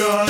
Hallelujah.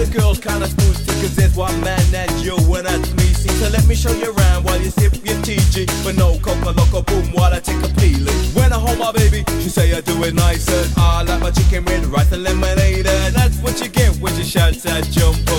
the girls kinda spooky Cause there's one man that you and that's me See, so let me show you around while you sip your TG But no coca loco boom while I take a peeling. When I hold my baby, she say I do it nicer I like my chicken with rice and lemonade. And that's what you get when you shout at jumbo